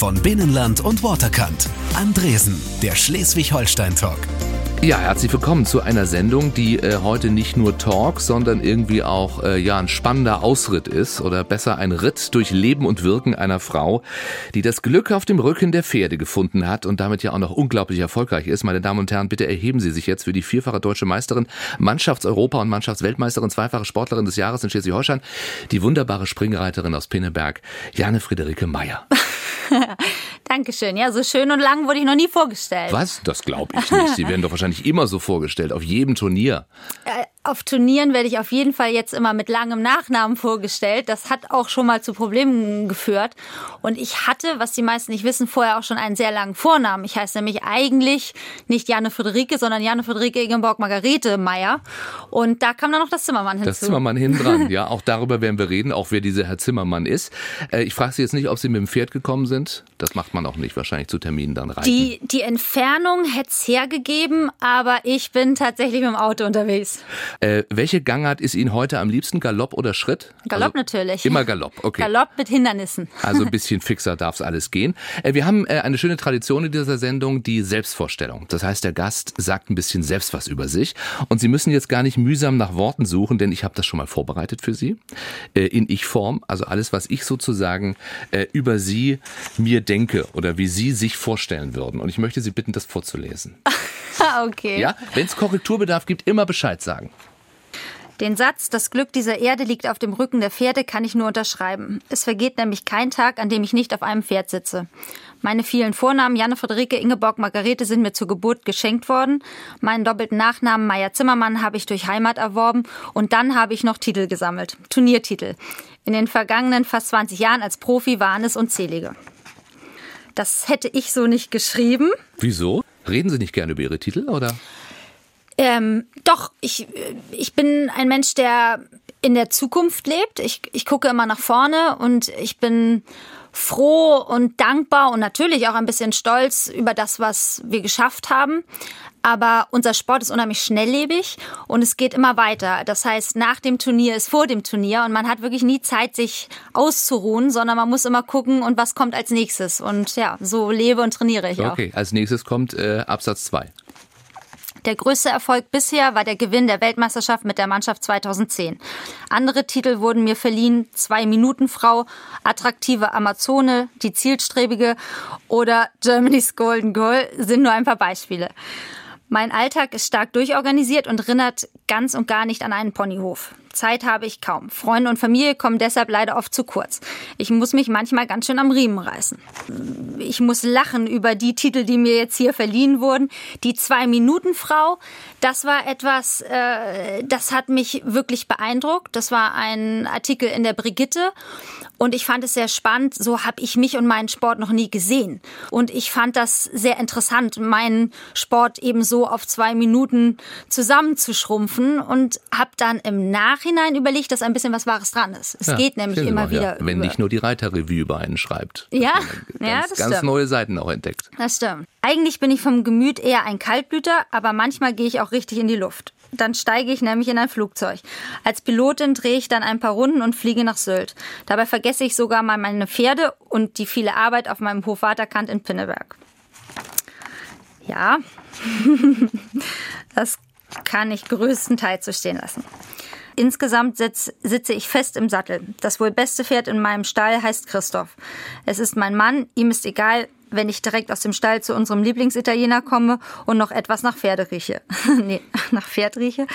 von Binnenland und Waterkant. Andresen, der Schleswig-Holstein-Talk. Ja, herzlich willkommen zu einer Sendung, die äh, heute nicht nur Talk, sondern irgendwie auch äh, ja ein spannender Ausritt ist oder besser ein Ritt durch Leben und Wirken einer Frau, die das Glück auf dem Rücken der Pferde gefunden hat und damit ja auch noch unglaublich erfolgreich ist. Meine Damen und Herren, bitte erheben Sie sich jetzt für die vierfache deutsche Meisterin, Mannschaftseuropa und Mannschaftsweltmeisterin, zweifache Sportlerin des Jahres in Schleswig-Holstein, die wunderbare Springreiterin aus Pinneberg, Jane Friederike Meyer. Dankeschön. Ja, so schön und lang wurde ich noch nie vorgestellt. Was? Das glaube ich nicht. Sie werden doch wahrscheinlich immer so vorgestellt, auf jedem Turnier. Äh, auf Turnieren werde ich auf jeden Fall jetzt immer mit langem Nachnamen vorgestellt. Das hat auch schon mal zu Problemen geführt. Und ich hatte, was die meisten nicht wissen, vorher auch schon einen sehr langen Vornamen. Ich heiße nämlich eigentlich nicht Janne Friederike, sondern Janne Friederike Ingeborg Margarete Meyer. Und da kam dann noch das Zimmermann hinzu. Das Zimmermann hin dran, ja. Auch darüber werden wir reden, auch wer dieser Herr Zimmermann ist. Äh, ich frage Sie jetzt nicht, ob Sie mit dem Pferd gekommen sind. Das macht man auch nicht, wahrscheinlich zu Terminen dann rein. Die, die Entfernung hätte es hergegeben, aber ich bin tatsächlich mit dem Auto unterwegs. Äh, welche Gangart ist Ihnen heute am liebsten, Galopp oder Schritt? Galopp also, natürlich. Immer Galopp, okay. Galopp mit Hindernissen. Also ein bisschen fixer darf es alles gehen. Äh, wir haben äh, eine schöne Tradition in dieser Sendung, die Selbstvorstellung. Das heißt, der Gast sagt ein bisschen selbst was über sich und Sie müssen jetzt gar nicht mühsam nach Worten suchen, denn ich habe das schon mal vorbereitet für Sie. Äh, in Ich-Form, also alles, was ich sozusagen äh, über Sie mir denke oder wie Sie sich vorstellen würden. Und ich möchte Sie bitten, das vorzulesen. okay. Ja, wenn es Korrekturbedarf gibt, immer Bescheid sagen. Den Satz, das Glück dieser Erde liegt auf dem Rücken der Pferde, kann ich nur unterschreiben. Es vergeht nämlich kein Tag, an dem ich nicht auf einem Pferd sitze. Meine vielen Vornamen Janne Friederike Ingeborg Margarete sind mir zur Geburt geschenkt worden. Meinen doppelten Nachnamen Meier Zimmermann habe ich durch Heimat erworben und dann habe ich noch Titel gesammelt. Turniertitel. In den vergangenen fast 20 Jahren als Profi waren es unzählige. Das hätte ich so nicht geschrieben. Wieso? Reden Sie nicht gerne über Ihre Titel, oder? Ähm, doch, ich, ich bin ein Mensch, der in der Zukunft lebt. Ich, ich gucke immer nach vorne und ich bin froh und dankbar und natürlich auch ein bisschen stolz über das, was wir geschafft haben. Aber unser Sport ist unheimlich schnelllebig und es geht immer weiter. Das heißt, nach dem Turnier ist vor dem Turnier und man hat wirklich nie Zeit, sich auszuruhen, sondern man muss immer gucken und was kommt als nächstes. Und ja, so lebe und trainiere ich okay, auch. Okay, als nächstes kommt äh, Absatz 2. Der größte Erfolg bisher war der Gewinn der Weltmeisterschaft mit der Mannschaft 2010. Andere Titel wurden mir verliehen, Zwei Minuten Frau, Attraktive Amazone, Die Zielstrebige oder Germany's Golden Goal sind nur ein paar Beispiele. Mein Alltag ist stark durchorganisiert und erinnert ganz und gar nicht an einen Ponyhof. Zeit habe ich kaum. Freunde und Familie kommen deshalb leider oft zu kurz. Ich muss mich manchmal ganz schön am Riemen reißen. Ich muss lachen über die Titel, die mir jetzt hier verliehen wurden. Die Zwei-Minuten-Frau, das war etwas, äh, das hat mich wirklich beeindruckt. Das war ein Artikel in der Brigitte und ich fand es sehr spannend. So habe ich mich und meinen Sport noch nie gesehen. Und ich fand das sehr interessant, meinen Sport eben so auf zwei Minuten zusammenzuschrumpfen und habe dann im Nachhinein überlegt, dass ein bisschen was Wahres dran ist. Es ja, geht nämlich immer mal, wieder. Ja. Wenn nicht nur die Reiterrevue über einen schreibt. Ja, ganz, ja das ganz stimmt. neue Seiten auch entdeckt. Das stimmt. Eigentlich bin ich vom Gemüt eher ein Kaltblüter, aber manchmal gehe ich auch richtig in die Luft. Dann steige ich nämlich in ein Flugzeug. Als Pilotin drehe ich dann ein paar Runden und fliege nach Sylt. Dabei vergesse ich sogar mal meine Pferde und die viele Arbeit auf meinem Hof Waterkant in Pinneberg. Ja, das kann ich größtenteils so stehen lassen. Insgesamt sitz, sitze ich fest im Sattel. Das wohl beste Pferd in meinem Stall heißt Christoph. Es ist mein Mann, ihm ist egal, wenn ich direkt aus dem Stall zu unserem Lieblingsitaliener komme und noch etwas nach Pferde rieche. nee, nach Pferd rieche.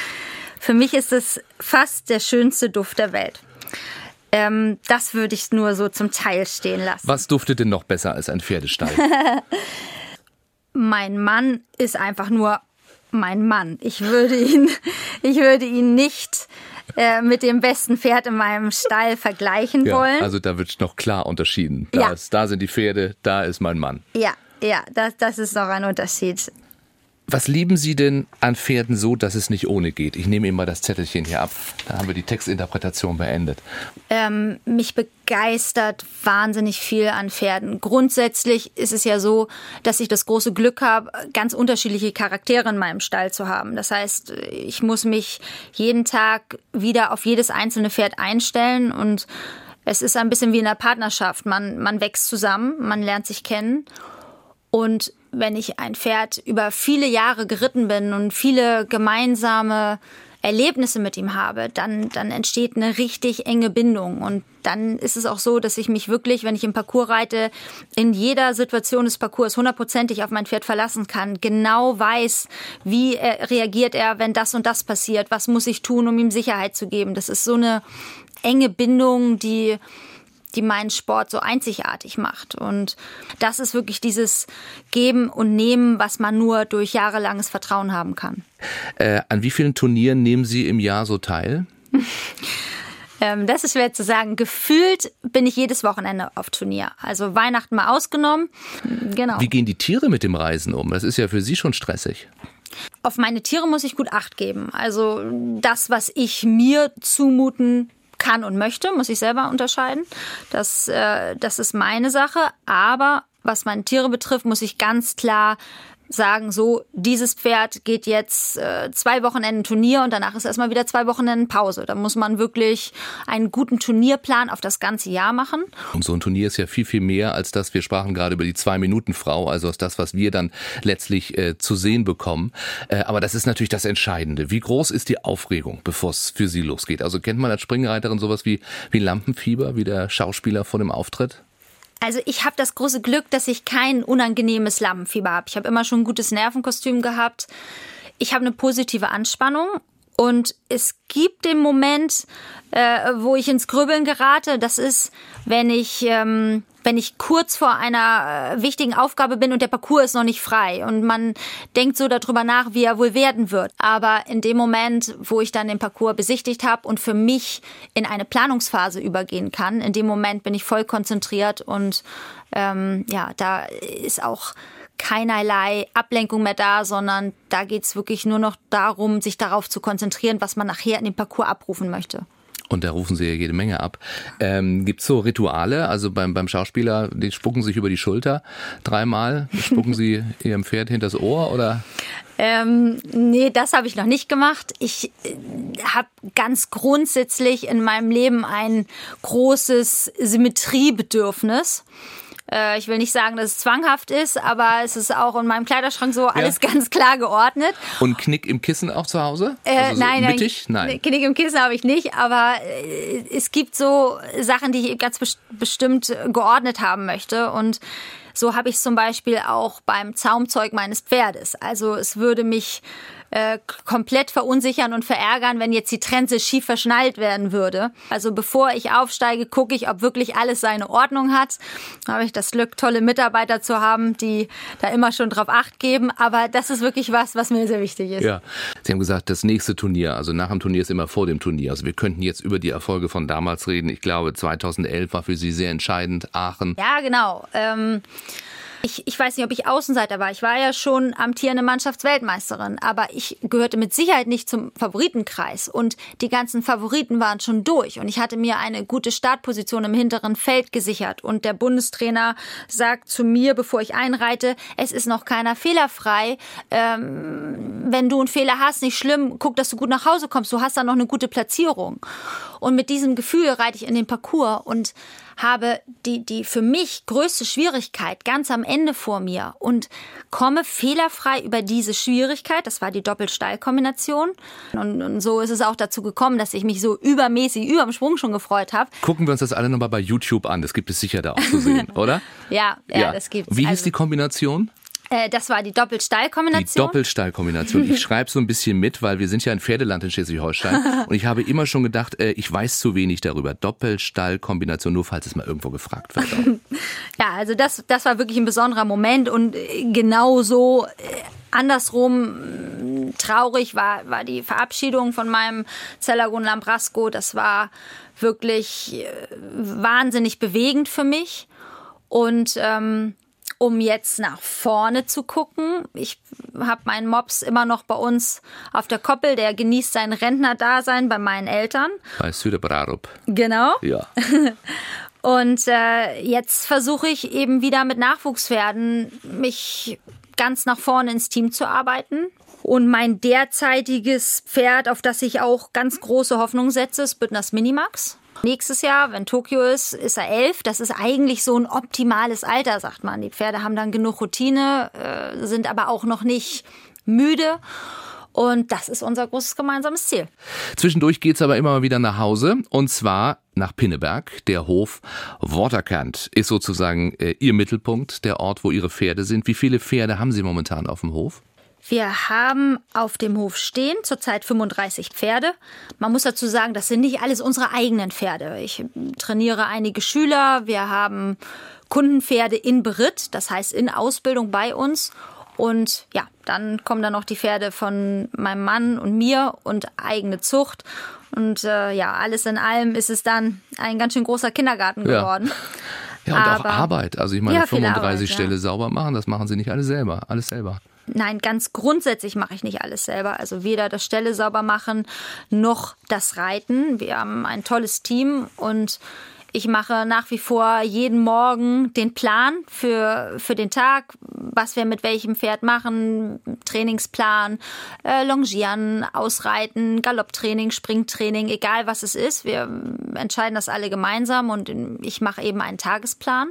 Für mich ist es fast der schönste Duft der Welt. Ähm, das würde ich nur so zum Teil stehen lassen. Was duftet denn noch besser als ein Pferdestall? mein Mann ist einfach nur mein Mann. Ich würde ihn, ich würde ihn nicht äh, mit dem besten Pferd in meinem Stall vergleichen ja, wollen. Also da wird noch klar unterschieden. Da, ja. ist, da sind die Pferde, da ist mein Mann. Ja, ja, das, das ist noch ein Unterschied. Was lieben Sie denn an Pferden so, dass es nicht ohne geht? Ich nehme Ihnen mal das Zettelchen hier ab. Da haben wir die Textinterpretation beendet. Ähm, mich begeistert wahnsinnig viel an Pferden. Grundsätzlich ist es ja so, dass ich das große Glück habe, ganz unterschiedliche Charaktere in meinem Stall zu haben. Das heißt, ich muss mich jeden Tag wieder auf jedes einzelne Pferd einstellen und es ist ein bisschen wie in einer Partnerschaft. Man, man wächst zusammen, man lernt sich kennen. Und wenn ich ein Pferd über viele Jahre geritten bin und viele gemeinsame Erlebnisse mit ihm habe, dann, dann entsteht eine richtig enge Bindung. Und dann ist es auch so, dass ich mich wirklich, wenn ich im Parcours reite, in jeder Situation des Parcours hundertprozentig auf mein Pferd verlassen kann, genau weiß, wie er, reagiert er, wenn das und das passiert, was muss ich tun, um ihm Sicherheit zu geben. Das ist so eine enge Bindung, die die meinen Sport so einzigartig macht. Und das ist wirklich dieses Geben und Nehmen, was man nur durch jahrelanges Vertrauen haben kann. Äh, an wie vielen Turnieren nehmen Sie im Jahr so teil? Ähm, das ist schwer zu sagen. Gefühlt bin ich jedes Wochenende auf Turnier. Also Weihnachten mal ausgenommen. Genau. Wie gehen die Tiere mit dem Reisen um? Das ist ja für Sie schon stressig. Auf meine Tiere muss ich gut Acht geben. Also das, was ich mir zumuten kann und möchte, muss ich selber unterscheiden. Das, äh, das ist meine Sache. Aber was meine Tiere betrifft, muss ich ganz klar sagen, so, dieses Pferd geht jetzt äh, zwei Wochenenden Turnier und danach ist erstmal wieder zwei Wochenenden Pause. Da muss man wirklich einen guten Turnierplan auf das ganze Jahr machen. Und so ein Turnier ist ja viel, viel mehr als das, wir sprachen gerade über die Zwei-Minuten-Frau, also das, was wir dann letztlich äh, zu sehen bekommen. Äh, aber das ist natürlich das Entscheidende. Wie groß ist die Aufregung, bevor es für Sie losgeht? Also kennt man als Springreiterin sowas wie, wie Lampenfieber, wie der Schauspieler vor dem Auftritt? Also ich habe das große Glück, dass ich kein unangenehmes Lampenfieber habe. Ich habe immer schon ein gutes Nervenkostüm gehabt. Ich habe eine positive Anspannung und es gibt den Moment, äh, wo ich ins Grübeln gerate. Das ist, wenn ich, ähm, wenn ich kurz vor einer äh, wichtigen Aufgabe bin und der Parcours ist noch nicht frei und man denkt so darüber nach, wie er wohl werden wird. Aber in dem Moment, wo ich dann den Parcours besichtigt habe und für mich in eine Planungsphase übergehen kann, in dem Moment bin ich voll konzentriert und ähm, ja, da ist auch keinerlei Ablenkung mehr da, sondern da geht's wirklich nur noch darum, sich darauf zu konzentrieren, was man nachher in dem Parcours abrufen möchte. Und da rufen sie ja jede Menge ab. Ähm, Gibt so Rituale? Also beim, beim Schauspieler, die spucken sich über die Schulter dreimal. Spucken sie ihrem Pferd hinters Ohr oder? Ähm, nee, das habe ich noch nicht gemacht. Ich äh, habe ganz grundsätzlich in meinem Leben ein großes Symmetriebedürfnis. Äh, ich will nicht sagen, dass es zwanghaft ist, aber es ist auch in meinem Kleiderschrank so alles ja. ganz klar geordnet. Und Knick im Kissen auch zu Hause? Äh, also so nein, mittig? nein. Knick im Kissen habe ich nicht, aber äh, es gibt so Sachen, die ich ganz bestimmt geordnet haben möchte und so habe ich es zum Beispiel auch beim Zaumzeug meines Pferdes. Also es würde mich äh, komplett verunsichern und verärgern, wenn jetzt die Trense schief verschnallt werden würde. Also bevor ich aufsteige, gucke ich, ob wirklich alles seine Ordnung hat. Da habe ich das Glück, tolle Mitarbeiter zu haben, die da immer schon drauf acht geben. Aber das ist wirklich was, was mir sehr wichtig ist. Ja, Sie haben gesagt, das nächste Turnier, also nach dem Turnier ist immer vor dem Turnier. Also wir könnten jetzt über die Erfolge von damals reden. Ich glaube, 2011 war für Sie sehr entscheidend. Aachen. Ja, genau. Ähm ich, ich weiß nicht, ob ich Außenseiter war. Ich war ja schon amtierende Mannschaftsweltmeisterin, aber ich gehörte mit Sicherheit nicht zum Favoritenkreis. Und die ganzen Favoriten waren schon durch. Und ich hatte mir eine gute Startposition im hinteren Feld gesichert. Und der Bundestrainer sagt zu mir, bevor ich einreite, es ist noch keiner fehlerfrei. Ähm, wenn du einen Fehler hast, nicht schlimm, guck, dass du gut nach Hause kommst. Du hast dann noch eine gute Platzierung. Und mit diesem Gefühl reite ich in den Parcours und habe die, die für mich größte Schwierigkeit ganz am Ende vor mir und komme fehlerfrei über diese Schwierigkeit. Das war die Doppelsteilkombination. Und, und so ist es auch dazu gekommen, dass ich mich so übermäßig über dem Sprung schon gefreut habe. Gucken wir uns das alle nochmal bei YouTube an. Das gibt es sicher da auch zu sehen, oder? ja, ja, ja, das gibt's. Wie hieß also, die Kombination? Äh, das war die Doppelstallkombination. Die Doppelstallkombination. Ich schreibe so ein bisschen mit, weil wir sind ja ein Pferdeland in Schleswig-Holstein und ich habe immer schon gedacht, äh, ich weiß zu wenig darüber. Doppelstallkombination, nur falls es mal irgendwo gefragt wird. ja, also das, das war wirklich ein besonderer Moment und äh, genau so andersrum traurig war, war die Verabschiedung von meinem Zellagon Lambrasco. Das war wirklich wahnsinnig bewegend für mich. Und ähm, um jetzt nach vorne zu gucken. Ich habe meinen Mops immer noch bei uns auf der Koppel. Der genießt sein Rentnerdasein bei meinen Eltern. Bei Süderbrarup. Genau. Ja. Und äh, jetzt versuche ich eben wieder mit Nachwuchspferden mich ganz nach vorne ins Team zu arbeiten. Und mein derzeitiges Pferd, auf das ich auch ganz große Hoffnung setze, ist Büttners Minimax. Nächstes Jahr, wenn Tokio ist, ist er elf. Das ist eigentlich so ein optimales Alter, sagt man. Die Pferde haben dann genug Routine, äh, sind aber auch noch nicht müde. Und das ist unser großes gemeinsames Ziel. Zwischendurch geht's aber immer mal wieder nach Hause und zwar nach Pinneberg. Der Hof Waterkant ist sozusagen äh, Ihr Mittelpunkt, der Ort, wo Ihre Pferde sind. Wie viele Pferde haben Sie momentan auf dem Hof? Wir haben auf dem Hof stehen zurzeit 35 Pferde. Man muss dazu sagen, das sind nicht alles unsere eigenen Pferde. Ich trainiere einige Schüler. Wir haben Kundenpferde in Beritt, das heißt in Ausbildung bei uns. Und ja, dann kommen dann noch die Pferde von meinem Mann und mir und eigene Zucht. Und äh, ja, alles in allem ist es dann ein ganz schön großer Kindergarten geworden. Ja, ja und Aber, auch Arbeit. Also ich meine, ja, 35 Arbeit, Ställe ja. sauber machen, das machen sie nicht alle selber, alles selber. Nein, ganz grundsätzlich mache ich nicht alles selber. Also weder das Ställe sauber machen noch das Reiten. Wir haben ein tolles Team und ich mache nach wie vor jeden Morgen den Plan für, für den Tag, was wir mit welchem Pferd machen, Trainingsplan, äh, Longieren, Ausreiten, Galopptraining, Springtraining, egal was es ist. Wir entscheiden das alle gemeinsam und ich mache eben einen Tagesplan.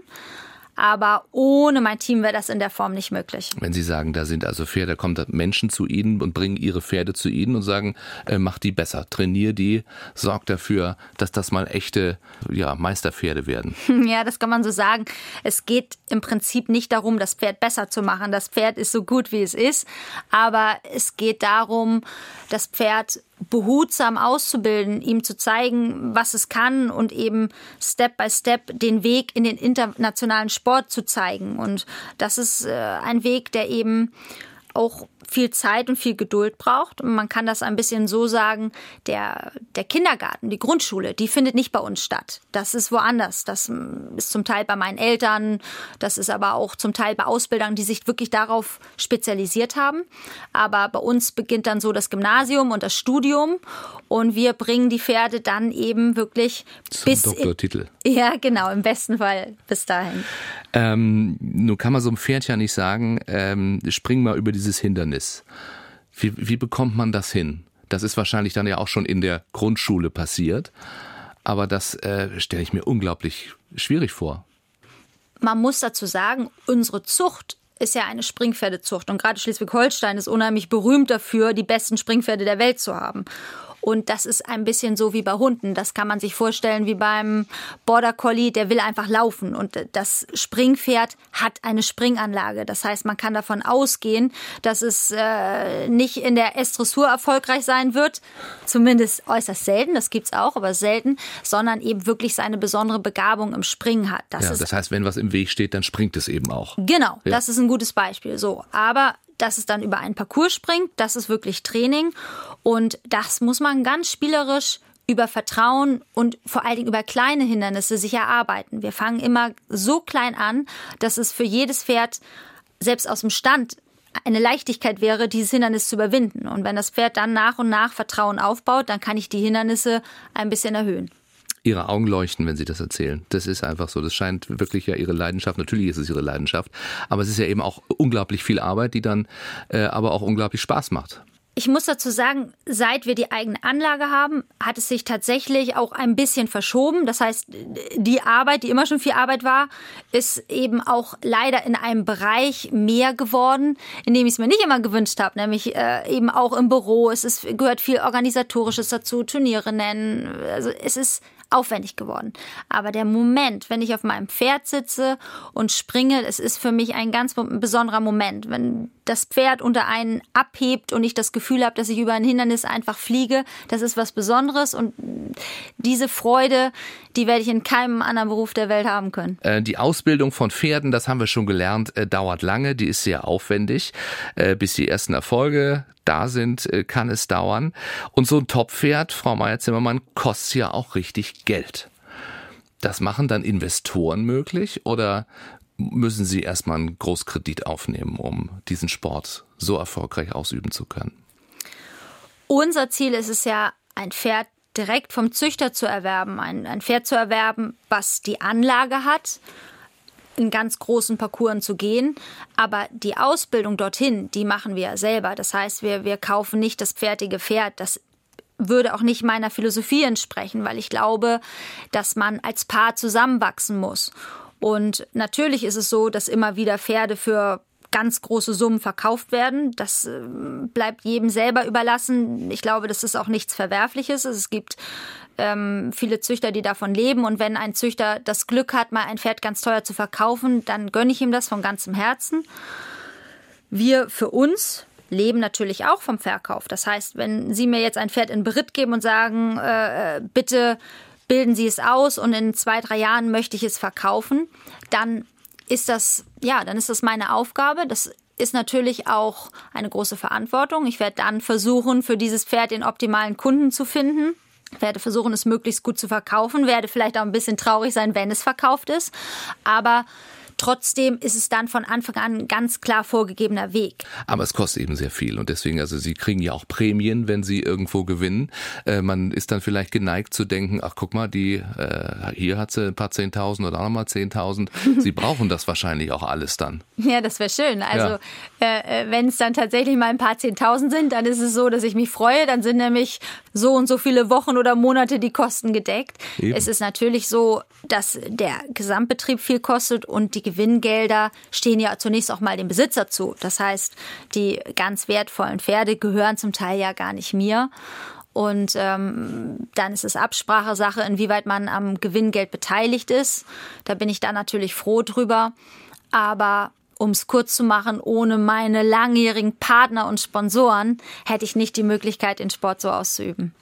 Aber ohne mein Team wäre das in der Form nicht möglich. Wenn Sie sagen, da sind also Pferde, da kommen Menschen zu Ihnen und bringen ihre Pferde zu Ihnen und sagen, äh, mach die besser, trainier die, sorg dafür, dass das mal echte ja, Meisterpferde werden. Ja, das kann man so sagen. Es geht im Prinzip nicht darum, das Pferd besser zu machen. Das Pferd ist so gut, wie es ist. Aber es geht darum, das Pferd behutsam auszubilden, ihm zu zeigen, was es kann und eben Step by Step den Weg in den internationalen Sport zu zeigen. Und das ist äh, ein Weg, der eben auch viel Zeit und viel Geduld braucht. Und man kann das ein bisschen so sagen, der, der Kindergarten, die Grundschule, die findet nicht bei uns statt. Das ist woanders. Das ist zum Teil bei meinen Eltern, das ist aber auch zum Teil bei Ausbildern, die sich wirklich darauf spezialisiert haben. Aber bei uns beginnt dann so das Gymnasium und das Studium und wir bringen die Pferde dann eben wirklich Zum bis Doktortitel. In, ja, genau, im besten Fall bis dahin. Ähm, nun kann man so einem Pferd ja nicht sagen, ähm, spring mal über dieses Hindernis. Wie, wie bekommt man das hin? Das ist wahrscheinlich dann ja auch schon in der Grundschule passiert. Aber das äh, stelle ich mir unglaublich schwierig vor. Man muss dazu sagen, unsere Zucht ist ja eine Springpferdezucht und gerade Schleswig-Holstein ist unheimlich berühmt dafür, die besten Springpferde der Welt zu haben. Und das ist ein bisschen so wie bei Hunden. Das kann man sich vorstellen wie beim Border Collie, der will einfach laufen. Und das Springpferd hat eine Springanlage. Das heißt, man kann davon ausgehen, dass es äh, nicht in der S-Dressur erfolgreich sein wird. Zumindest äußerst selten, das gibt's auch, aber selten, sondern eben wirklich seine besondere Begabung im Springen hat. Das, ja, das heißt, wenn was im Weg steht, dann springt es eben auch. Genau, ja. das ist ein gutes Beispiel. So, aber dass es dann über einen Parcours springt, das ist wirklich Training. Und das muss man ganz spielerisch über Vertrauen und vor allen Dingen über kleine Hindernisse sich erarbeiten. Wir fangen immer so klein an, dass es für jedes Pferd selbst aus dem Stand eine Leichtigkeit wäre, dieses Hindernis zu überwinden. Und wenn das Pferd dann nach und nach Vertrauen aufbaut, dann kann ich die Hindernisse ein bisschen erhöhen. Ihre Augen leuchten, wenn Sie das erzählen. Das ist einfach so. Das scheint wirklich ja Ihre Leidenschaft. Natürlich ist es Ihre Leidenschaft. Aber es ist ja eben auch unglaublich viel Arbeit, die dann äh, aber auch unglaublich Spaß macht. Ich muss dazu sagen, seit wir die eigene Anlage haben, hat es sich tatsächlich auch ein bisschen verschoben. Das heißt, die Arbeit, die immer schon viel Arbeit war, ist eben auch leider in einem Bereich mehr geworden, in dem ich es mir nicht immer gewünscht habe, nämlich äh, eben auch im Büro. Es ist, gehört viel Organisatorisches dazu, Turniere nennen. Also es ist aufwendig geworden. Aber der Moment, wenn ich auf meinem Pferd sitze und springe, es ist für mich ein ganz besonderer Moment. Wenn das Pferd unter einen abhebt und ich das Gefühl habe, dass ich über ein Hindernis einfach fliege, das ist was Besonderes und diese Freude, die werde ich in keinem anderen Beruf der Welt haben können. Äh, die Ausbildung von Pferden, das haben wir schon gelernt, äh, dauert lange, die ist sehr aufwendig. Äh, bis die ersten Erfolge da sind, kann es dauern. Und so ein Top-Pferd, Frau Meier-Zimmermann, kostet ja auch richtig Geld. Das machen dann Investoren möglich oder müssen Sie erstmal einen Großkredit aufnehmen, um diesen Sport so erfolgreich ausüben zu können? Unser Ziel ist es ja, ein Pferd direkt vom Züchter zu erwerben, ein, ein Pferd zu erwerben, was die Anlage hat, in ganz großen Parcours zu gehen. Aber die Ausbildung dorthin, die machen wir selber. Das heißt, wir, wir kaufen nicht das fertige Pferd. Das würde auch nicht meiner Philosophie entsprechen, weil ich glaube, dass man als Paar zusammenwachsen muss. Und natürlich ist es so, dass immer wieder Pferde für ganz große Summen verkauft werden. Das äh, bleibt jedem selber überlassen. Ich glaube, das ist auch nichts Verwerfliches. Es gibt ähm, viele Züchter, die davon leben. Und wenn ein Züchter das Glück hat, mal ein Pferd ganz teuer zu verkaufen, dann gönne ich ihm das von ganzem Herzen. Wir für uns leben natürlich auch vom Verkauf. Das heißt, wenn Sie mir jetzt ein Pferd in Beritt geben und sagen, äh, bitte bilden Sie es aus und in zwei, drei Jahren möchte ich es verkaufen, dann ist das, ja, dann ist das meine Aufgabe. Das ist natürlich auch eine große Verantwortung. Ich werde dann versuchen, für dieses Pferd den optimalen Kunden zu finden. Werde versuchen, es möglichst gut zu verkaufen. Werde vielleicht auch ein bisschen traurig sein, wenn es verkauft ist. Aber Trotzdem ist es dann von Anfang an ein ganz klar vorgegebener Weg. Aber es kostet eben sehr viel und deswegen, also Sie kriegen ja auch Prämien, wenn Sie irgendwo gewinnen. Äh, man ist dann vielleicht geneigt zu denken, ach guck mal, die äh, hier hat sie ein paar Zehntausend oder auch nochmal Zehntausend. Sie brauchen das wahrscheinlich auch alles dann. Ja, das wäre schön. Also ja. äh, äh wenn es dann tatsächlich mal ein paar Zehntausend sind, dann ist es so, dass ich mich freue. Dann sind nämlich so und so viele Wochen oder Monate die Kosten gedeckt. Eben. Es ist natürlich so, dass der Gesamtbetrieb viel kostet und die Gewinngelder stehen ja zunächst auch mal dem Besitzer zu. Das heißt, die ganz wertvollen Pferde gehören zum Teil ja gar nicht mir. Und ähm, dann ist es Absprachesache, inwieweit man am Gewinngeld beteiligt ist. Da bin ich dann natürlich froh drüber. Aber um es kurz zu machen, ohne meine langjährigen Partner und Sponsoren hätte ich nicht die Möglichkeit, den Sport so auszuüben.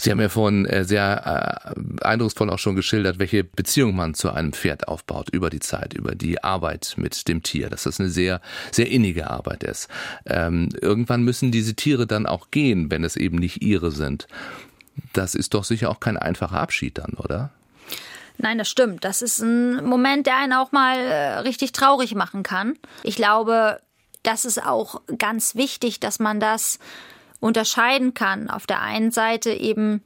Sie haben ja vorhin äh, sehr äh, eindrucksvoll auch schon geschildert, welche Beziehung man zu einem Pferd aufbaut über die Zeit, über die Arbeit mit dem Tier, dass das eine sehr, sehr innige Arbeit ist. Ähm, irgendwann müssen diese Tiere dann auch gehen, wenn es eben nicht ihre sind. Das ist doch sicher auch kein einfacher Abschied dann, oder? Nein, das stimmt. Das ist ein Moment, der einen auch mal äh, richtig traurig machen kann. Ich glaube, das ist auch ganz wichtig, dass man das unterscheiden kann. Auf der einen Seite eben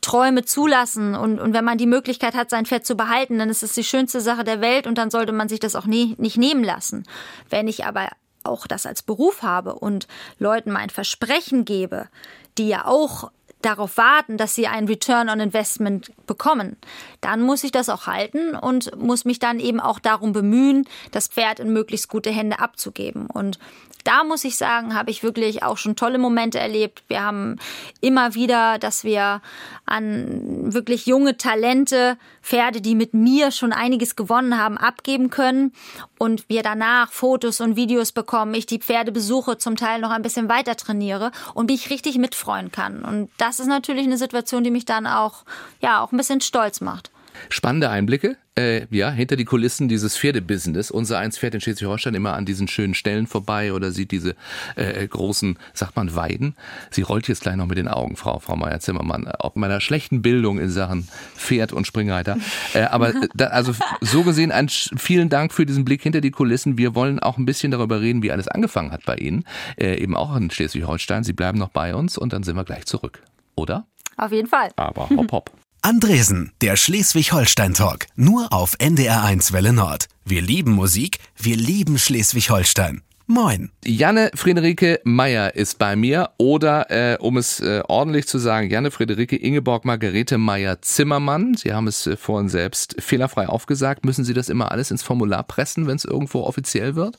Träume zulassen und, und wenn man die Möglichkeit hat, sein Pferd zu behalten, dann ist es die schönste Sache der Welt und dann sollte man sich das auch nie, nicht nehmen lassen. Wenn ich aber auch das als Beruf habe und Leuten mein Versprechen gebe, die ja auch darauf warten, dass sie ein Return on Investment bekommen, dann muss ich das auch halten und muss mich dann eben auch darum bemühen, das Pferd in möglichst gute Hände abzugeben. Und da muss ich sagen, habe ich wirklich auch schon tolle Momente erlebt. Wir haben immer wieder, dass wir an wirklich junge Talente, Pferde, die mit mir schon einiges gewonnen haben, abgeben können und wir danach Fotos und Videos bekommen, ich die Pferde besuche, zum Teil noch ein bisschen weiter trainiere und mich richtig mitfreuen kann. Und das ist natürlich eine Situation, die mich dann auch, ja, auch ein bisschen stolz macht. Spannende Einblicke, äh, ja, hinter die Kulissen dieses Pferdebusiness. Unser eins fährt in Schleswig-Holstein immer an diesen schönen Stellen vorbei oder sieht diese äh, großen, sagt man, Weiden. Sie rollt jetzt gleich noch mit den Augen, Frau, Frau Meier-Zimmermann, ob meiner schlechten Bildung in Sachen Pferd und Springreiter. Äh, aber da, also so gesehen, ein, vielen Dank für diesen Blick hinter die Kulissen. Wir wollen auch ein bisschen darüber reden, wie alles angefangen hat bei Ihnen, äh, eben auch in Schleswig-Holstein. Sie bleiben noch bei uns und dann sind wir gleich zurück, oder? Auf jeden Fall. Aber hopp, hopp. Andresen, der Schleswig-Holstein-Talk. Nur auf NDR1 Welle Nord. Wir lieben Musik, wir lieben Schleswig-Holstein. Moin. Janne Friederike Meyer ist bei mir oder, äh, um es äh, ordentlich zu sagen, Janne Friederike Ingeborg Margarete Meyer Zimmermann. Sie haben es äh, vorhin selbst fehlerfrei aufgesagt. Müssen Sie das immer alles ins Formular pressen, wenn es irgendwo offiziell wird?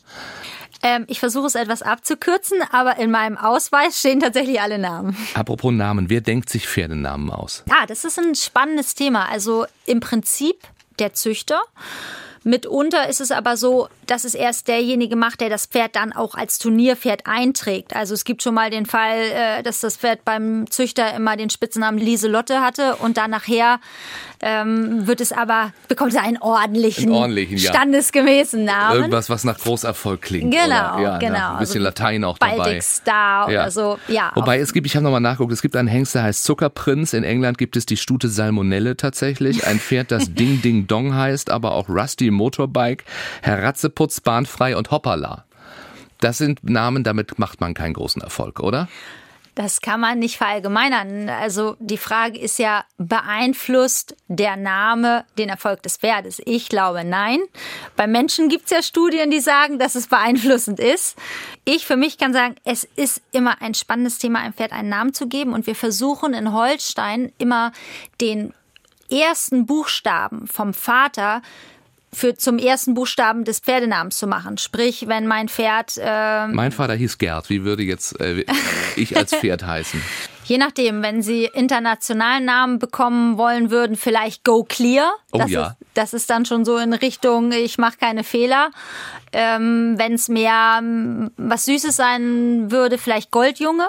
Ähm, ich versuche es etwas abzukürzen, aber in meinem Ausweis stehen tatsächlich alle Namen. Apropos Namen, wer denkt sich Pferdenamen aus? Ja, das ist ein spannendes Thema. Also im Prinzip der Züchter. Mitunter ist es aber so, dass es erst derjenige macht, der das Pferd dann auch als Turnierpferd einträgt. Also es gibt schon mal den Fall, äh, dass das Pferd beim Züchter immer den Spitznamen Lieselotte hatte und dann nachher ähm, wird es aber, bekommt es einen ordentlichen, ordentlichen ja. standesgemäßen Namen. Irgendwas, was nach Großerfolg klingt. Genau, ja, genau. Ein bisschen also Latein auch dabei. Baltic Star ja. oder so, ja. Wobei es gibt, ich habe nochmal nachgeguckt, es gibt einen Hengst, der heißt Zuckerprinz. In England gibt es die Stute Salmonelle tatsächlich. Ein Pferd, das Ding Ding Dong heißt, aber auch Rusty Motorbike, Herr Ratzeputz, Bahnfrei und Hoppala. Das sind Namen, damit macht man keinen großen Erfolg, oder? Das kann man nicht verallgemeinern. Also die Frage ist ja, beeinflusst der Name den Erfolg des Pferdes? Ich glaube nein. Bei Menschen gibt es ja Studien, die sagen, dass es beeinflussend ist. Ich für mich kann sagen, es ist immer ein spannendes Thema, einem Pferd einen Namen zu geben. Und wir versuchen in Holstein immer den ersten Buchstaben vom Vater für zum ersten Buchstaben des Pferdenamens zu machen. Sprich, wenn mein Pferd. Äh, mein Vater hieß Gerd. Wie würde jetzt äh, ich als Pferd heißen? Je nachdem, wenn Sie internationalen Namen bekommen wollen würden, vielleicht Go Clear. Oh das ja. Ist, das ist dann schon so in Richtung, ich mache keine Fehler. Ähm, wenn es mehr ähm, was Süßes sein würde, vielleicht Goldjunge.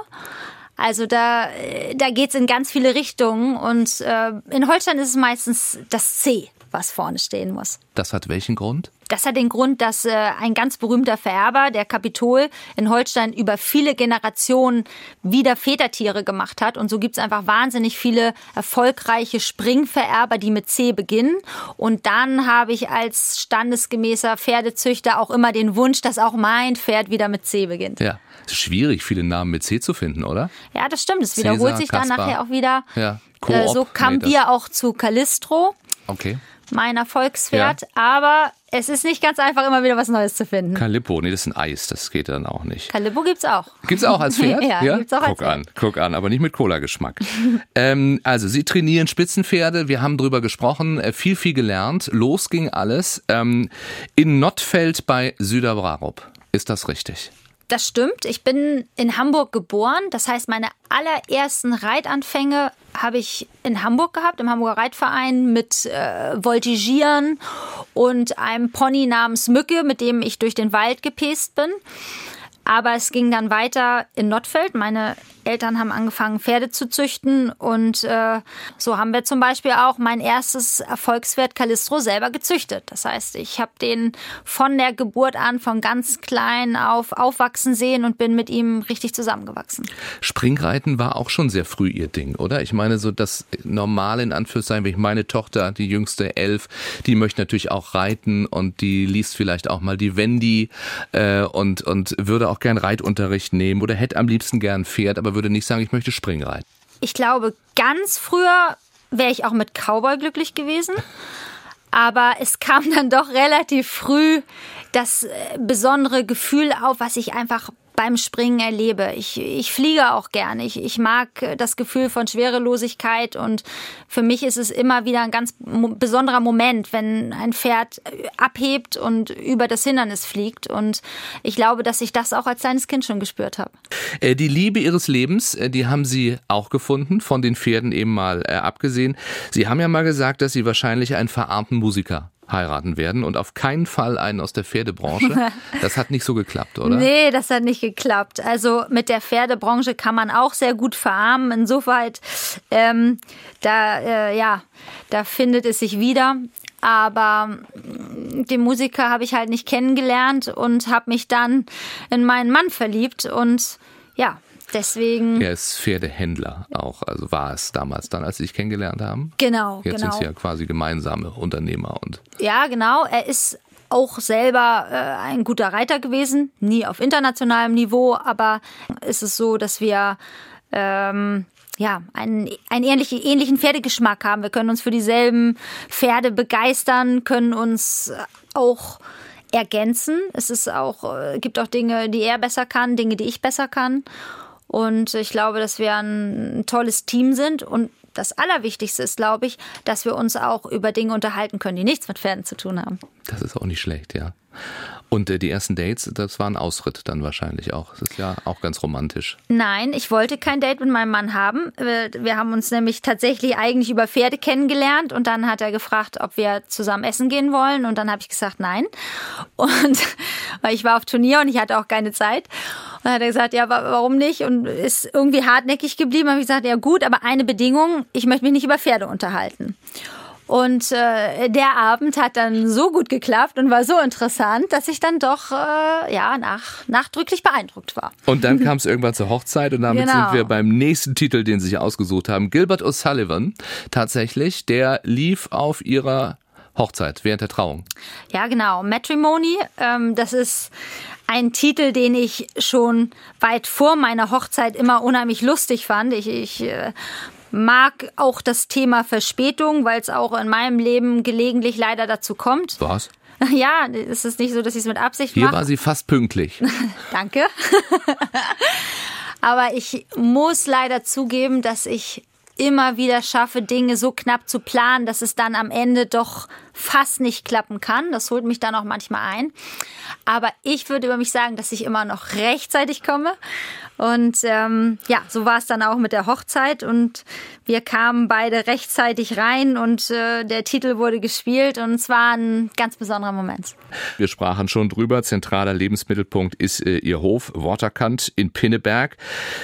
Also da, äh, da geht's in ganz viele Richtungen. Und äh, in Holstein ist es meistens das C was vorne stehen muss. Das hat welchen Grund? Das hat den Grund, dass äh, ein ganz berühmter Vererber, der Kapitol in Holstein, über viele Generationen wieder Vätertiere gemacht hat. Und so gibt es einfach wahnsinnig viele erfolgreiche Springvererber, die mit C beginnen. Und dann habe ich als standesgemäßer Pferdezüchter auch immer den Wunsch, dass auch mein Pferd wieder mit C beginnt. Ja, es ist schwierig, viele Namen mit C zu finden, oder? Ja, das stimmt. Es wiederholt sich dann Kaspar. nachher auch wieder. Ja. Äh, so kamen nee, wir auch zu Calistro Okay. Mein Erfolgspferd. Aber es ist nicht ganz einfach, immer wieder was Neues zu finden. Calippo, nee, das ist ein Eis, das geht dann auch nicht. Calippo gibt's auch. Gibt's auch als Pferd? Ja, gibt's auch als guck Pferd. an, guck an, aber nicht mit Cola-Geschmack. ähm, also Sie trainieren Spitzenpferde, wir haben drüber gesprochen, äh, viel, viel gelernt. Los ging alles ähm, in Nottfeld bei Süderbrarup. Ist das richtig? Das stimmt. Ich bin in Hamburg geboren. Das heißt, meine allerersten Reitanfänge habe ich in Hamburg gehabt, im Hamburger Reitverein mit äh, Voltigieren und einem Pony namens Mücke, mit dem ich durch den Wald gepest bin. Aber es ging dann weiter in Nottfeld. Meine Eltern haben angefangen, Pferde zu züchten. Und äh, so haben wir zum Beispiel auch mein erstes Erfolgspferd Calistro selber gezüchtet. Das heißt, ich habe den von der Geburt an, von ganz klein auf aufwachsen sehen und bin mit ihm richtig zusammengewachsen. Springreiten war auch schon sehr früh ihr Ding, oder? Ich meine, so das Normale in Anführungszeichen, wenn ich meine Tochter, die jüngste elf, die möchte natürlich auch reiten und die liest vielleicht auch mal die Wendy äh, und, und würde auch gern Reitunterricht nehmen oder hätte am liebsten gern Pferd, aber würde nicht sagen, ich möchte Springreiten. Ich glaube, ganz früher wäre ich auch mit Cowboy glücklich gewesen. Aber es kam dann doch relativ früh das äh, besondere Gefühl auf, was ich einfach beim Springen erlebe. Ich, ich fliege auch gerne. Ich, ich mag äh, das Gefühl von Schwerelosigkeit und für mich ist es immer wieder ein ganz besonderer Moment, wenn ein Pferd äh, abhebt und über das Hindernis fliegt. Und ich glaube, dass ich das auch als kleines Kind schon gespürt habe. Äh, Die Liebe ihres Lebens, die haben Sie auch gefunden, von den Pferden eben mal abgesehen. Sie haben ja mal gesagt, dass Sie wahrscheinlich einen verarmten Musiker heiraten werden und auf keinen Fall einen aus der Pferdebranche. Das hat nicht so geklappt, oder? Nee, das hat nicht geklappt. Also mit der Pferdebranche kann man auch sehr gut verarmen. Insofern, ähm, da, äh, ja, da findet es sich wieder. Aber mm, den Musiker habe ich halt nicht kennengelernt und habe mich dann in meinen Mann verliebt. Und ja, deswegen. Er ist Pferdehändler auch, also war es damals dann, als Sie sich kennengelernt haben. Genau, Jetzt genau. sind Sie ja quasi gemeinsame Unternehmer und Ja, genau. Er ist auch selber äh, ein guter Reiter gewesen, nie auf internationalem Niveau, aber ist es so, dass wir ähm, ja einen, einen ähnlichen, ähnlichen Pferdegeschmack haben. Wir können uns für dieselben Pferde begeistern, können uns auch ergänzen. Es ist auch, äh, gibt auch Dinge, die er besser kann, Dinge, die ich besser kann. Und ich glaube, dass wir ein tolles Team sind. Und das Allerwichtigste ist, glaube ich, dass wir uns auch über Dinge unterhalten können, die nichts mit Pferden zu tun haben. das ist auch nicht schlecht, ja. Und äh, die ersten Dates, das war ein Ausritt dann wahrscheinlich auch. Das ist ja auch ganz romantisch. Nein, ich wollte kein Date mit meinem Mann haben. Wir haben uns nämlich tatsächlich eigentlich über Pferde kennengelernt und dann hat er gefragt, ob wir zusammen essen gehen wollen und dann habe ich gesagt, nein. Und weil ich war auf Turnier und ich hatte auch keine Zeit. Und dann hat er gesagt, ja, wa- warum nicht? Und ist irgendwie hartnäckig geblieben. Habe ich gesagt, ja gut, aber eine Bedingung, ich möchte mich nicht über Pferde unterhalten. Und äh, der Abend hat dann so gut geklappt und war so interessant, dass ich dann doch äh, ja nach, nachdrücklich beeindruckt war. Und dann kam es irgendwann zur Hochzeit und damit Genau. sind wir beim nächsten Titel, den Sie sich ausgesucht haben. Gilbert O'Sullivan, tatsächlich, der lief auf ihrer Hochzeit, während der Trauung. Ja, genau. Matrimony, ähm, das ist ein Titel, den ich schon weit vor meiner Hochzeit immer unheimlich lustig fand. Ich, ich äh, mag auch das Thema Verspätung, weil es auch in meinem Leben gelegentlich leider dazu kommt. Was? Ja, es ist nicht so, dass ich es mit Absicht Hier mache. war sie fast pünktlich. Danke. Aber ich muss leider zugeben, dass ich immer wieder schaffe, Dinge so knapp zu planen, dass es dann am Ende doch fast nicht klappen kann. Das holt mich dann auch manchmal ein. Aber ich würde über mich sagen, dass ich immer noch rechtzeitig komme. Und ähm, ja, so war es dann auch mit der Hochzeit. Und wir kamen beide rechtzeitig rein und äh, der Titel wurde gespielt. Und es war ein ganz besonderer Moment. Wir sprachen schon drüber. Zentraler Lebensmittelpunkt ist äh, Ihr Hof, Waterkant in Pinneberg.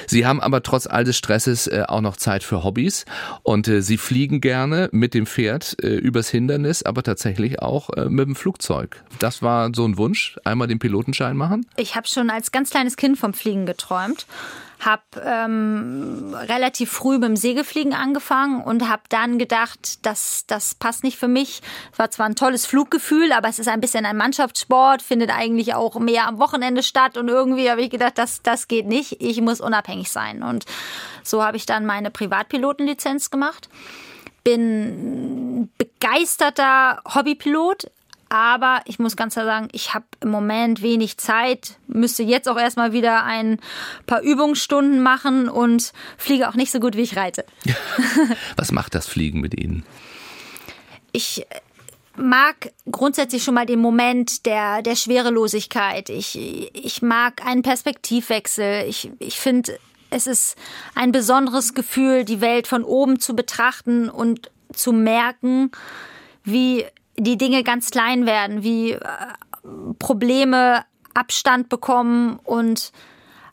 Sie haben aber trotz all des Stresses äh, auch noch Zeit für Hobbys. Und äh, Sie fliegen gerne mit dem Pferd äh, übers Hindernis, aber tatsächlich auch äh, mit dem Flugzeug. Das war so ein Wunsch, einmal den Pilotenschein machen? Ich habe schon als ganz kleines Kind vom Fliegen geträumt habe ähm, relativ früh beim Segelfliegen angefangen und habe dann gedacht, das, das passt nicht für mich. Es war zwar ein tolles Fluggefühl, aber es ist ein bisschen ein Mannschaftssport, findet eigentlich auch mehr am Wochenende statt und irgendwie habe ich gedacht, das, das geht nicht. Ich muss unabhängig sein. Und so habe ich dann meine Privatpilotenlizenz gemacht bin begeisterter Hobbypilot, aber ich muss ganz klar sagen, ich habe im Moment wenig Zeit, müsste jetzt auch erstmal wieder ein paar Übungsstunden machen und fliege auch nicht so gut, wie ich reite. Was macht das Fliegen mit Ihnen? Ich mag grundsätzlich schon mal den Moment der, der Schwerelosigkeit. Ich, ich mag einen Perspektivwechsel. Ich, ich finde es ist ein besonderes Gefühl, die Welt von oben zu betrachten und zu merken, wie die Dinge ganz klein werden, wie äh, Probleme Abstand bekommen und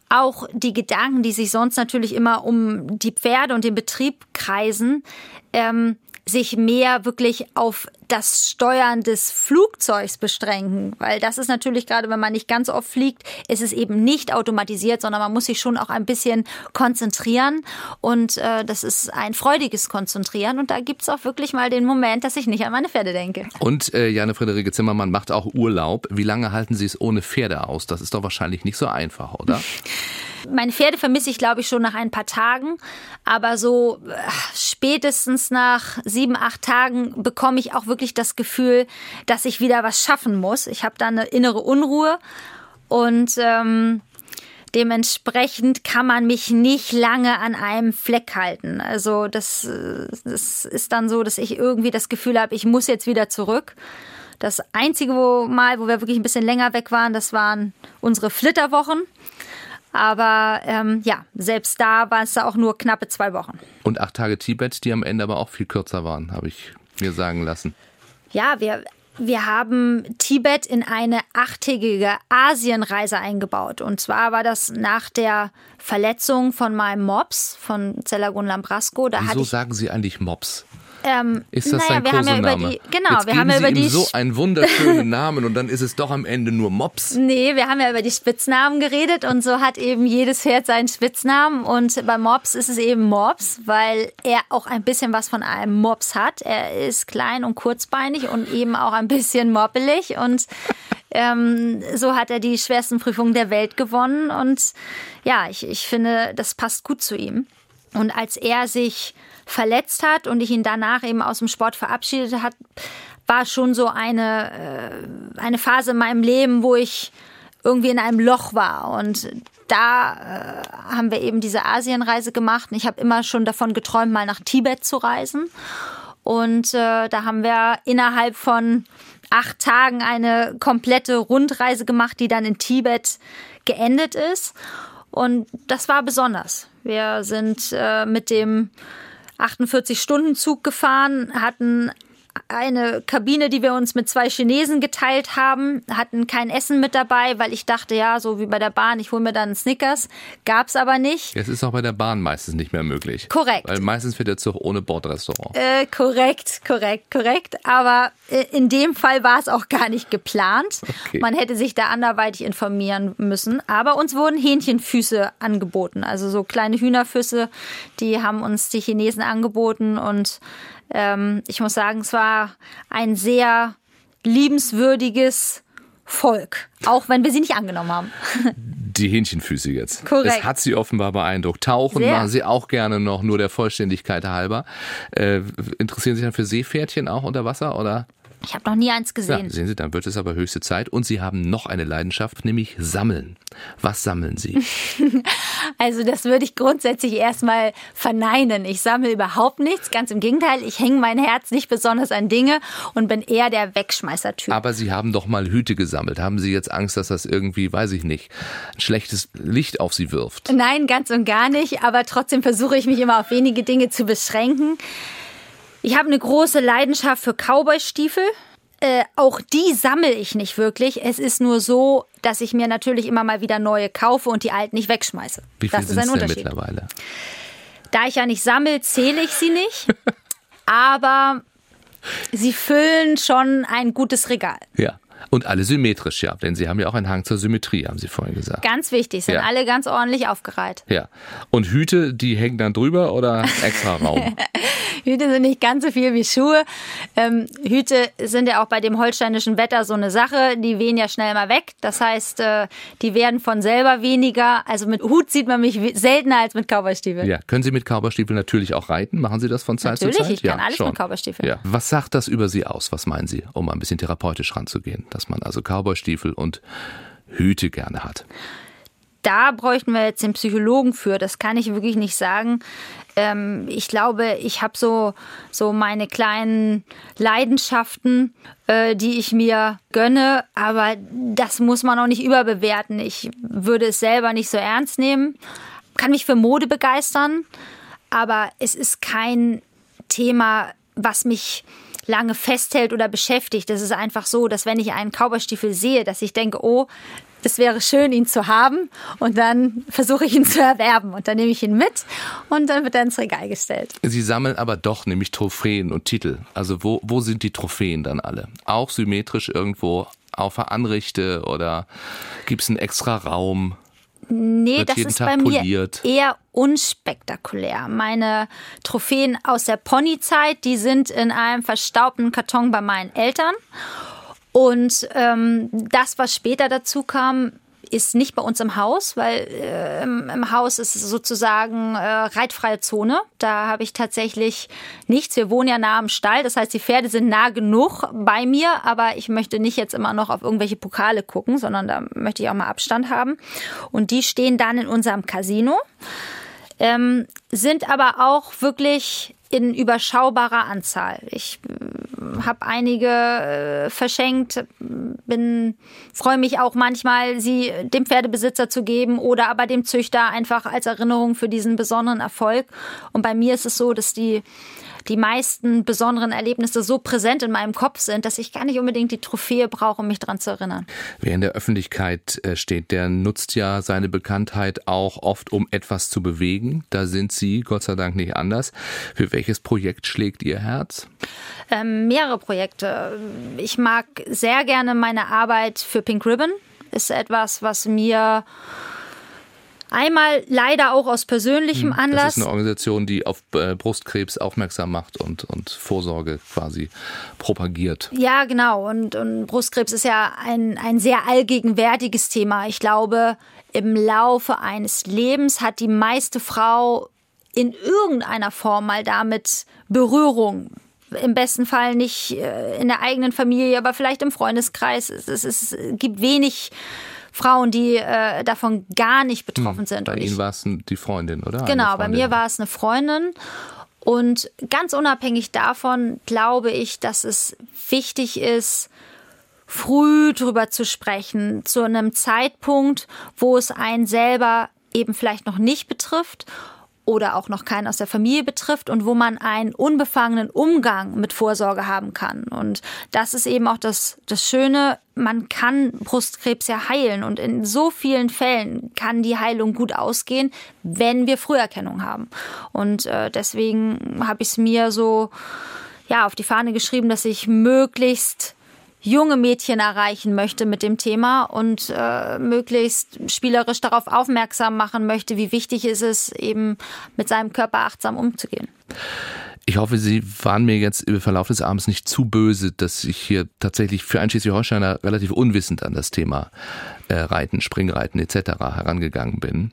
auch die Gedanken, die sich sonst natürlich immer um die Pferde und den Betrieb kreisen, ähm, sich mehr wirklich auf das Steuern des Flugzeugs beschränken, weil das ist natürlich gerade, wenn man nicht ganz oft fliegt, ist es eben nicht automatisiert, sondern man muss sich schon auch ein bisschen konzentrieren und äh, das ist ein freudiges Konzentrieren und da gibt's auch wirklich mal den Moment, dass ich nicht an meine Pferde denke. Und äh, Janne Friederike Zimmermann macht auch Urlaub. Wie lange halten Sie es ohne Pferde aus? Das ist doch wahrscheinlich nicht so einfach, oder? Meine Pferde vermisse ich, glaube ich, schon nach ein paar Tagen. Aber so äh, spätestens nach sieben, acht Tagen bekomme ich auch wirklich das Gefühl, dass ich wieder was schaffen muss. Ich habe da eine innere Unruhe und ähm, dementsprechend kann man mich nicht lange an einem Fleck halten. Also das, das ist dann so, dass ich irgendwie das Gefühl habe, ich muss jetzt wieder zurück. Das einzige Mal, wo wir wirklich ein bisschen länger weg waren, das waren unsere Flitterwochen. Aber ähm, ja, selbst da war es auch nur knappe zwei Wochen. Und acht Tage Tibet, die am Ende aber auch viel kürzer waren, habe ich mir sagen lassen. Ja, wir, wir haben Tibet in eine achttägige Asienreise eingebaut. Und zwar war das nach der Verletzung von meinem Mops, von Celagun Lambrasco. Da Wieso sagen Sie eigentlich Mops? Ähm, ist das naja, sein ja Kosename? die, genau, Jetzt wir haben ja über Sie die ihm so einen wunderschönen Namen und dann ist es doch am Ende nur Mops. Nee, wir haben ja über die Spitznamen geredet und so hat eben jedes Pferd seinen Spitznamen und bei Mops ist es eben Mops, weil er auch ein bisschen was von einem Mops hat. Er ist klein und kurzbeinig und eben auch ein bisschen moppelig und ähm, so hat er die schwersten Prüfungen der Welt gewonnen und ja, ich, ich finde, das passt gut zu ihm. Und als er sich verletzt hat und ich ihn danach eben aus dem Sport verabschiedet hat, war schon so eine, äh, eine Phase in meinem Leben, wo ich irgendwie in einem Loch war. Und da äh, haben wir eben diese Asienreise gemacht. Und ich habe immer schon davon geträumt, mal nach Tibet zu reisen. Und äh, da haben wir innerhalb von acht Tagen eine komplette Rundreise gemacht, die dann in Tibet geendet ist. Und das war besonders. Wir sind äh, mit dem 48-Stunden-Zug gefahren, hatten eine Kabine, die wir uns mit zwei Chinesen geteilt haben, hatten kein Essen mit dabei, weil ich dachte, ja, so wie bei der Bahn, ich hole mir dann einen Snickers. Gab's aber nicht. Es ist auch bei der Bahn meistens nicht mehr möglich. Korrekt. Weil meistens wird der Zug ohne Bordrestaurant. Äh, korrekt, korrekt, korrekt. Aber äh, in dem Fall war es auch gar nicht geplant. Okay. Man hätte sich da anderweitig informieren müssen. Aber uns wurden Hähnchenfüße angeboten. Also so kleine Hühnerfüße, die haben uns die Chinesen angeboten und Ähm, ich muss sagen, es war ein sehr liebenswürdiges Volk, auch wenn wir sie nicht angenommen haben. Die Hähnchenfüße jetzt. Korrekt. Das hat sie offenbar beeindruckt. Tauchen Sehr. machen sie auch gerne noch, nur der Vollständigkeit halber. Äh, interessieren Sie sich dann für Seepferdchen auch unter Wasser oder? Ich habe noch nie eins Ja, gesehen. sehen Sie, dann wird es aber höchste Zeit. Und Sie haben noch eine Leidenschaft, nämlich Sammeln. Was sammeln Sie? Also das würde ich grundsätzlich erstmal verneinen. Ich sammle überhaupt nichts, ganz im Gegenteil. Ich hänge mein Herz nicht besonders an Dinge und bin eher der Wegschmeißer-Typ. Aber Sie haben doch mal Hüte gesammelt. Haben Sie jetzt Angst, dass das irgendwie, weiß ich nicht, ein schlechtes Licht auf Sie wirft? Nein, ganz und gar nicht, aber trotzdem versuche ich mich immer auf wenige Dinge zu beschränken. Ich habe eine große Leidenschaft für Cowboystiefel. Äh, auch die sammle ich nicht wirklich. Es ist nur so, dass ich mir natürlich immer mal wieder neue kaufe und die alten nicht wegschmeiße. Wie viel das ist ein Unterschied. mittlerweile? Da ich ja nicht sammle, zähle ich sie nicht. aber sie füllen schon ein gutes Regal. Ja. Und alle symmetrisch, ja. Denn Sie haben ja auch einen Hang zur Symmetrie, haben Sie vorhin gesagt. Ganz wichtig, sind Ja. alle ganz ordentlich aufgereiht. Ja. Und Hüte, die hängen dann drüber oder extra Raum? Hüte sind nicht ganz so viel wie Schuhe. Ähm, Hüte sind ja auch bei dem holsteinischen Wetter so eine Sache. Die wehen ja schnell mal weg. Das heißt, äh, die werden von selber weniger. Also mit Hut sieht man mich seltener als mit Cowboystiefeln. ja. Können Sie mit Cowboystiefeln natürlich auch reiten? Machen Sie das von Zeit Natürlich, zu Zeit? ich kann ja, alles schon. mit Cowboystiefeln. Ja. Was sagt das über Sie aus? Was meinen Sie, um mal ein bisschen therapeutisch ranzugehen? Dass man also Cowboystiefel und Hüte gerne hat. da bräuchten wir jetzt den Psychologen für. Das kann ich wirklich nicht sagen. Ähm, ich glaube, ich habe so, so meine kleinen Leidenschaften, äh, die ich mir gönne, aber das muss man auch nicht überbewerten. Ich würde es selber nicht so ernst nehmen. Kann mich für Mode begeistern, aber es ist kein Thema, was mich lange festhält oder beschäftigt. Das ist einfach so, dass wenn ich einen Cowboystiefel sehe, dass ich denke, oh, das wäre schön, ihn zu haben. Und dann versuche ich ihn zu erwerben. Und dann nehme ich ihn mit und dann wird er ins Regal gestellt. Sie sammeln aber doch nämlich Trophäen und Titel. Also wo, wo sind die Trophäen dann alle? Auch symmetrisch irgendwo auf der Anrichte oder gibt's einen extra Raum? Nee, das ist Tag bei mir poliert. eher unspektakulär. Meine Trophäen aus der Ponyzeit, die sind in einem verstaubten Karton bei meinen Eltern. Und ähm, das, was später dazu kam, ist nicht bei uns im Haus, weil äh, im, im Haus ist sozusagen äh, reitfreie Zone. Da habe ich tatsächlich nichts. Wir wohnen ja nah am Stall, das heißt, die Pferde sind nah genug bei mir, aber ich möchte nicht jetzt immer noch auf irgendwelche Pokale gucken, sondern da möchte ich auch mal Abstand haben. Und die stehen dann in unserem Casino, ähm, sind aber auch wirklich in überschaubarer Anzahl. Ich habe einige äh, verschenkt, bin freue mich auch manchmal, sie dem Pferdebesitzer zu geben oder aber dem Züchter einfach als Erinnerung für diesen besonderen Erfolg. Und bei mir ist es so, dass die die meisten besonderen Erlebnisse so präsent in meinem Kopf sind, dass ich gar nicht unbedingt die Trophäe brauche, um mich dran zu erinnern. Wer in der Öffentlichkeit äh, steht, der nutzt ja seine Bekanntheit auch oft, um etwas zu bewegen. Da sind Sie, Gott sei Dank, nicht anders. Für welches Projekt schlägt Ihr Herz? Ähm, mehrere Projekte. Ich mag sehr gerne meine Arbeit für Pink Ribbon. Ist etwas, was mir einmal leider auch aus persönlichem Das Anlass ist eine Organisation, die auf äh, Brustkrebs aufmerksam macht und, und Vorsorge quasi propagiert. Ja, genau. Und, und Brustkrebs ist ja ein, ein sehr allgegenwärtiges Thema. Ich glaube, im Laufe eines Lebens hat die meiste Frau in irgendeiner Form mal damit Berührung. Im besten Fall nicht äh, in der eigenen Familie, aber vielleicht im Freundeskreis. Es, es, es gibt wenig Frauen, die äh, davon gar nicht betroffen sind. Bei Ihnen war es die Freundin, oder? Genau, bei mir war es eine Freundin. Und ganz unabhängig davon glaube ich, dass es wichtig ist, früh drüber zu sprechen, zu einem Zeitpunkt, wo es einen selber eben vielleicht noch nicht betrifft oder auch noch keinen aus der Familie betrifft und wo man einen unbefangenen Umgang mit Vorsorge haben kann. Und das ist eben auch das, das Schöne, man kann Brustkrebs ja heilen und in so vielen Fällen kann die Heilung gut ausgehen, wenn wir Früherkennung haben. Und äh, deswegen habe ich es mir so ja, auf die Fahne geschrieben, dass ich möglichst junge Mädchen erreichen möchte mit dem Thema und äh, möglichst spielerisch darauf aufmerksam machen möchte, wie wichtig ist es eben mit seinem Körper achtsam umzugehen. Ich hoffe, Sie waren mir jetzt im Verlauf des Abends nicht zu böse, dass ich hier tatsächlich für einen Schleswig-Holsteiner relativ unwissend an das Thema äh, Reiten, Springreiten etc. herangegangen bin.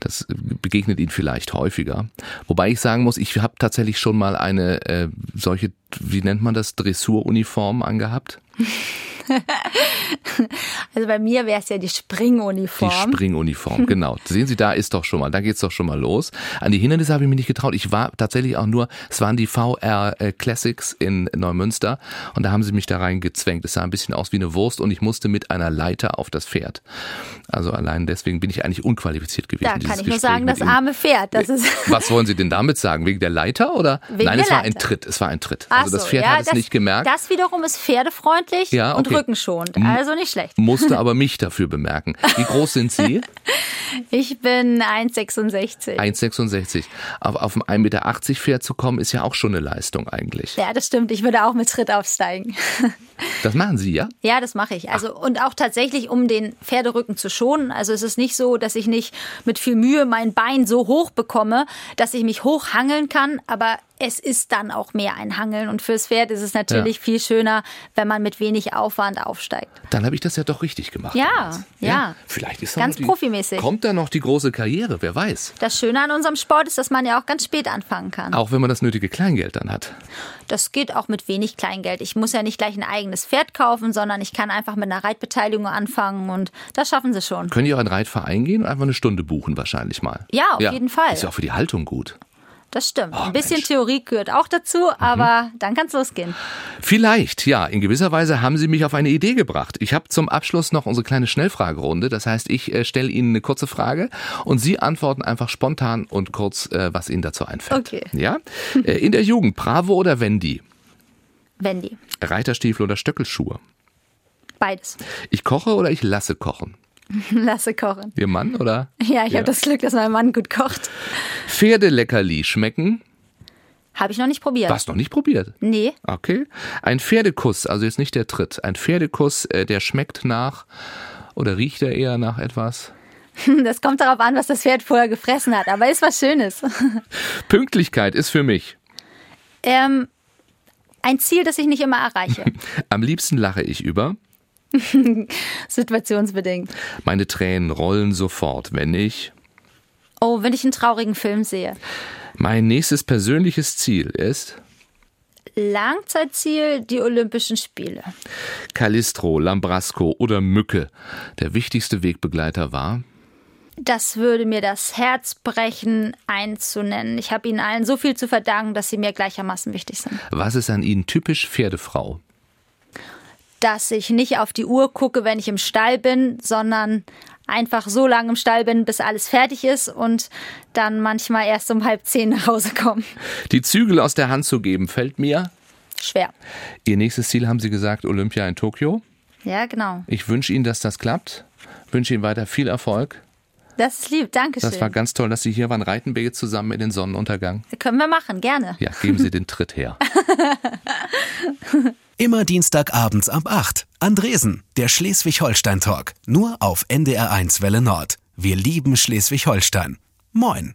Das begegnet Ihnen vielleicht häufiger. Wobei ich sagen muss, ich habe tatsächlich schon mal eine äh, solche, wie nennt man das, Dressuruniform angehabt. also bei mir wäre es ja die Springuniform. Die Springuniform, genau. Sehen Sie, da ist doch schon mal, da geht's doch schon mal los. An die Hindernisse habe ich mich nicht getraut. Ich war tatsächlich auch nur, es waren die VR äh, Classics in Neumünster und da haben sie mich da reingezwängt. Es sah ein bisschen aus wie eine Wurst und ich musste mit einer Leiter auf das Pferd. Also allein deswegen bin ich eigentlich unqualifiziert gewesen. Da kann ich Gespräch nur sagen, das arme Pferd. Das ist Was wollen Sie denn damit sagen? Wegen der Leiter oder? Wegen Nein, der es war Leiter. ein Tritt. Es war ein Tritt. Ach also das so, Pferd ja, hat es das, nicht gemerkt. Das wiederum ist pferdefreundlich Ja, und okay. Rückenschonend. Also nicht schlecht. musste aber mich dafür bemerken. Wie groß sind Sie? Ich bin 1,66. 1,66. Aber auf ein 1,80 Meter Pferd zu kommen, ist ja auch schon eine Leistung eigentlich. Ja, das stimmt. Ich würde auch mit Tritt aufsteigen. Das machen Sie, ja? Ja, das mache ich. Also und auch tatsächlich, um den Pferderücken zu schonen. Also es ist nicht so, dass ich nicht mit viel Mühe mein Bein so hoch bekomme, dass ich mich hochhangeln kann, aber es ist dann auch mehr ein Hangeln. Und fürs Pferd ist es natürlich Ja. viel schöner, wenn man mit wenig Aufwand aufsteigt. Dann habe ich das ja doch richtig gemacht. Ja, damals. ja. Vielleicht ist Ganz die, profimäßig. Kommt da noch die große Karriere, wer weiß. Das Schöne an unserem Sport ist, dass man ja auch ganz spät anfangen kann. Auch wenn man das nötige Kleingeld dann hat. Das geht auch mit wenig Kleingeld. Ich muss ja nicht gleich ein eigenes Pferd kaufen, sondern ich kann einfach mit einer Reitbeteiligung anfangen und das schaffen sie schon. Können die auch in einen Reitverein gehen und einfach eine Stunde buchen wahrscheinlich mal? Ja, auf jeden Fall. Ist ja auch für die Haltung gut. Das stimmt. Oh, ein bisschen Mensch. Mhm. Theorie gehört auch dazu, aber dann kann's losgehen. Vielleicht, ja. In gewisser Weise haben Sie mich auf eine Idee gebracht. Ich habe zum Abschluss noch unsere kleine Schnellfragerunde. Das heißt, ich äh, stelle Ihnen eine kurze Frage und Sie antworten einfach spontan und kurz, äh, was Ihnen dazu einfällt. Okay. Ja? Äh, in der Jugend, Bravo oder Wendy? Wendy. Reiterstiefel oder Stöckelschuhe? Beides. Ich koche oder ich lasse kochen? Lasse kochen. Ihr Mann oder? Ja, ich Ja. habe das Glück, dass mein Mann gut kocht. Pferdeleckerli schmecken? Habe ich noch nicht probiert. Was noch nicht probiert? Nee. Okay. Ein Pferdekuss, also jetzt nicht der Tritt. Ein Pferdekuss, äh, der schmeckt nach oder riecht er eher nach etwas? Das kommt darauf an, was das Pferd vorher gefressen hat, aber ist was Schönes. Pünktlichkeit ist für mich. Ähm, ein Ziel, das ich nicht immer erreiche. Am liebsten lache ich über. Situationsbedingt. Meine Tränen rollen sofort, wenn ich. Oh, wenn ich einen traurigen Film sehe. Mein nächstes persönliches Ziel ist Langzeitziel, die Olympischen Spiele. Callistro, Lambrasco oder Mücke. Der wichtigste Wegbegleiter war. Das würde mir das Herz brechen, einzunennen. Ich habe ihnen allen so viel zu verdanken, dass sie mir gleichermaßen wichtig sind. Was ist an Ihnen typisch Pferdefrau? Dass ich nicht auf die Uhr gucke, wenn ich im Stall bin, sondern einfach so lange im Stall bin, bis alles fertig ist und dann manchmal erst um halb zehn nach Hause komme. Die Zügel aus der Hand zu geben, fällt mir. Schwer. Ihr nächstes Ziel haben Sie gesagt, Olympia in Tokio. Ja, genau. Ich wünsche Ihnen, dass das klappt. Wünsche Ihnen weiter viel Erfolg. Das ist lieb. Dankeschön. Das war ganz toll, dass Sie hier waren. Reiten wir jetzt zusammen in den Sonnenuntergang. Können wir machen, gerne. Ja, geben Sie den Tritt her. Immer Dienstagabends ab 8. Andresen, der Schleswig-Holstein-Talk. Nur auf NDR1 Welle Nord. Wir lieben Schleswig-Holstein. Moin.